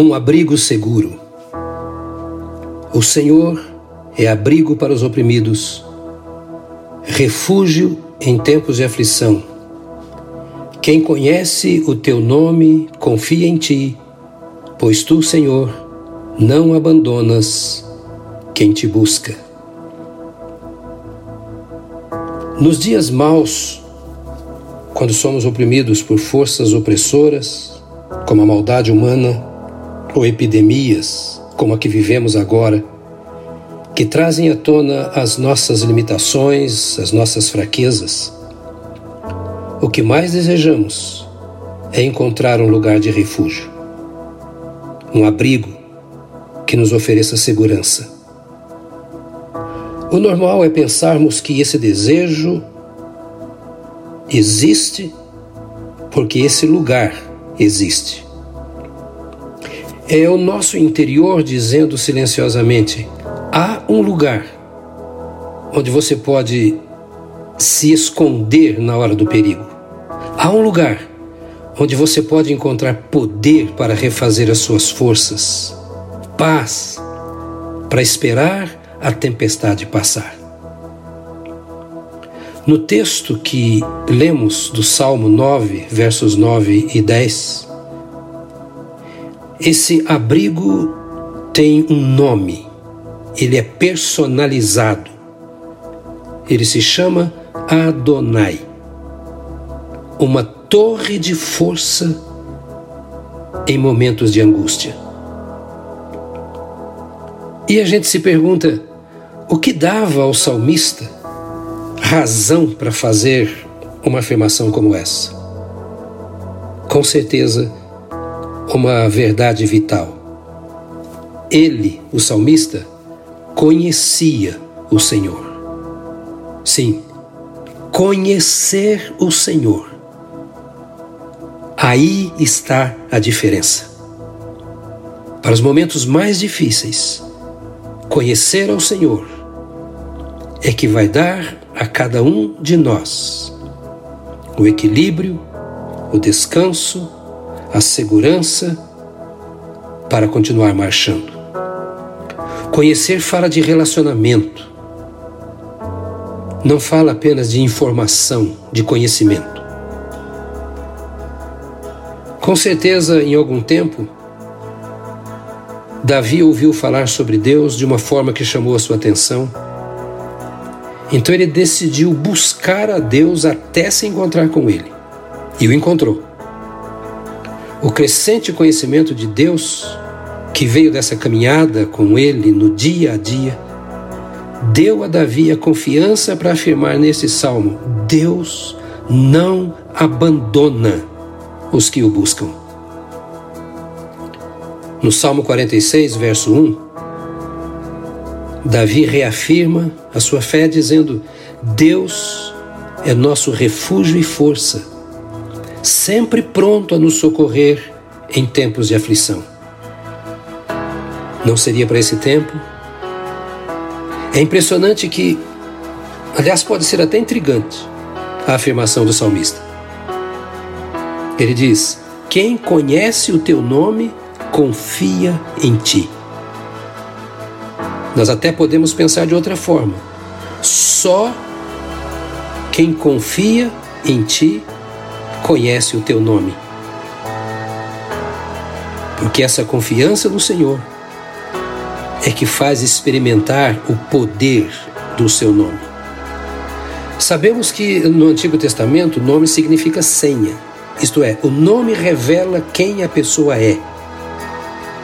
um abrigo seguro. O Senhor é abrigo para os oprimidos, refúgio em tempos de aflição. Quem conhece o teu nome confia em ti, pois tu, Senhor, não abandonas quem te busca. Nos dias maus, quando somos oprimidos por forças opressoras, como a maldade humana, ou epidemias como a que vivemos agora, que trazem à tona as nossas limitações, as nossas fraquezas, o que mais desejamos é encontrar um lugar de refúgio, um abrigo que nos ofereça segurança. O normal é pensarmos que esse desejo existe porque esse lugar existe. É o nosso interior dizendo silenciosamente: há um lugar onde você pode se esconder na hora do perigo. Há um lugar onde você pode encontrar poder para refazer as suas forças, paz para esperar a tempestade passar. No texto que lemos do Salmo 9, versos 9 e 10, esse abrigo tem um nome, ele é personalizado. Ele se chama Adonai uma torre de força em momentos de angústia. E a gente se pergunta: o que dava ao salmista razão para fazer uma afirmação como essa? Com certeza, uma verdade vital. Ele, o salmista, conhecia o Senhor. Sim, conhecer o Senhor. Aí está a diferença. Para os momentos mais difíceis, conhecer ao Senhor é que vai dar a cada um de nós o equilíbrio, o descanso, a segurança para continuar marchando. Conhecer fala de relacionamento, não fala apenas de informação, de conhecimento. Com certeza, em algum tempo, Davi ouviu falar sobre Deus de uma forma que chamou a sua atenção. Então ele decidiu buscar a Deus até se encontrar com ele. E o encontrou. O crescente conhecimento de Deus, que veio dessa caminhada com ele no dia a dia, deu a Davi a confiança para afirmar nesse salmo: Deus não abandona os que o buscam. No Salmo 46, verso 1, Davi reafirma a sua fé dizendo: Deus é nosso refúgio e força sempre pronto a nos socorrer em tempos de aflição. Não seria para esse tempo? É impressionante que, aliás, pode ser até intrigante a afirmação do salmista. Ele diz: Quem conhece o teu nome confia em ti. Nós até podemos pensar de outra forma. Só quem confia em ti conhece o teu nome. Porque essa confiança no Senhor é que faz experimentar o poder do seu nome. Sabemos que no Antigo Testamento o nome significa senha, isto é, o nome revela quem a pessoa é.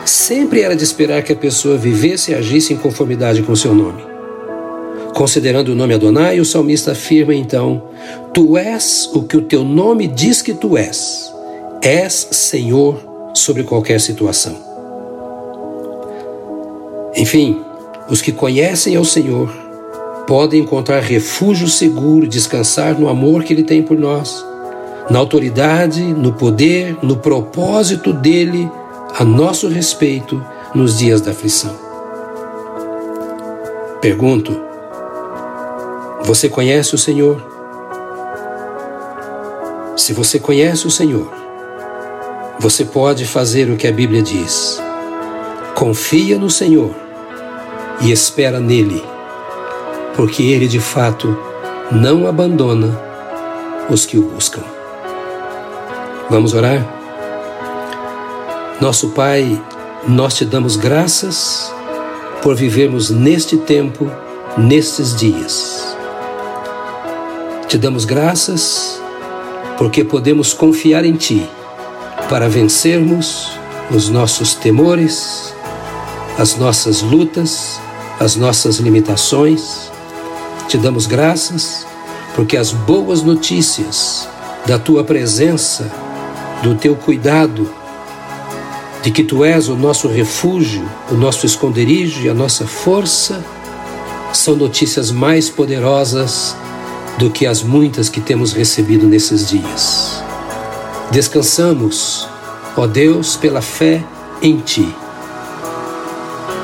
Sempre era de esperar que a pessoa vivesse e agisse em conformidade com seu nome. Considerando o nome Adonai, o salmista afirma então: Tu és o que o teu nome diz que tu és. És Senhor sobre qualquer situação. Enfim, os que conhecem ao Senhor podem encontrar refúgio seguro, descansar no amor que Ele tem por nós, na autoridade, no poder, no propósito dele a nosso respeito nos dias da aflição. Pergunto: você conhece o Senhor? Se você conhece o Senhor, você pode fazer o que a Bíblia diz. Confia no Senhor e espera nele, porque ele de fato não abandona os que o buscam. Vamos orar? Nosso Pai, nós te damos graças por vivermos neste tempo, nestes dias. Te damos graças porque podemos confiar em Ti para vencermos os nossos temores, as nossas lutas, as nossas limitações. Te damos graças porque as boas notícias da tua presença, do teu cuidado, de que tu és o nosso refúgio, o nosso esconderijo e a nossa força, são notícias mais poderosas do que as muitas que temos recebido nesses dias. Descansamos, ó Deus, pela fé em Ti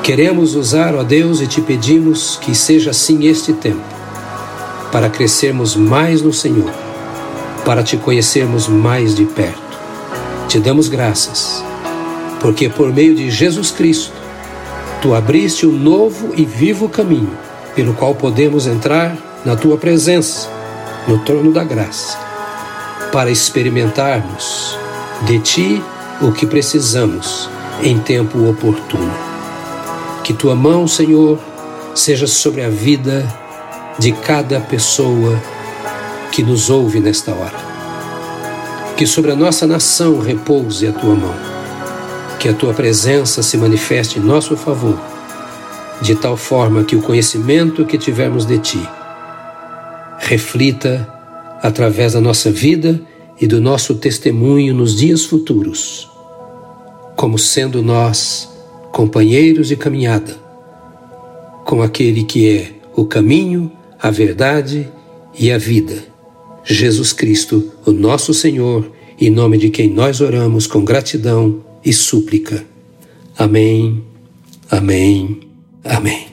Queremos usar, ó Deus, e te pedimos que seja assim este tempo, para crescermos mais no Senhor, para te conhecermos mais de perto. Te damos graças, porque por meio de Jesus Cristo, tu abriste um novo e vivo caminho, pelo qual podemos entrar na tua presença, no trono da graça, para experimentarmos de ti o que precisamos em tempo oportuno. Que tua mão, Senhor, seja sobre a vida de cada pessoa que nos ouve nesta hora. Que sobre a nossa nação repouse a tua mão. Que a tua presença se manifeste em nosso favor, de tal forma que o conhecimento que tivermos de ti reflita através da nossa vida e do nosso testemunho nos dias futuros, como sendo nós companheiros de caminhada com aquele que é o caminho, a verdade e a vida. Jesus Cristo, o nosso Senhor, em nome de quem nós oramos com gratidão e súplica. Amém, amém, amém.